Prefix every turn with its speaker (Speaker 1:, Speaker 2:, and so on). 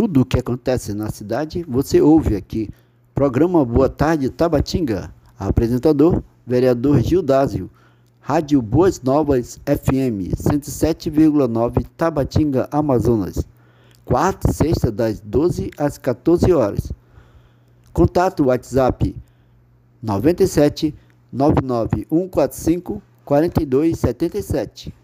Speaker 1: Tudo o que acontece na cidade você ouve aqui. Programa Boa Tarde Tabatinga. Apresentador, vereador Gildásio. Rádio Boas Novas FM 107,9 Tabatinga, Amazonas. Quarta e sexta das 12 às 14 horas. Contato WhatsApp 97 145 4277.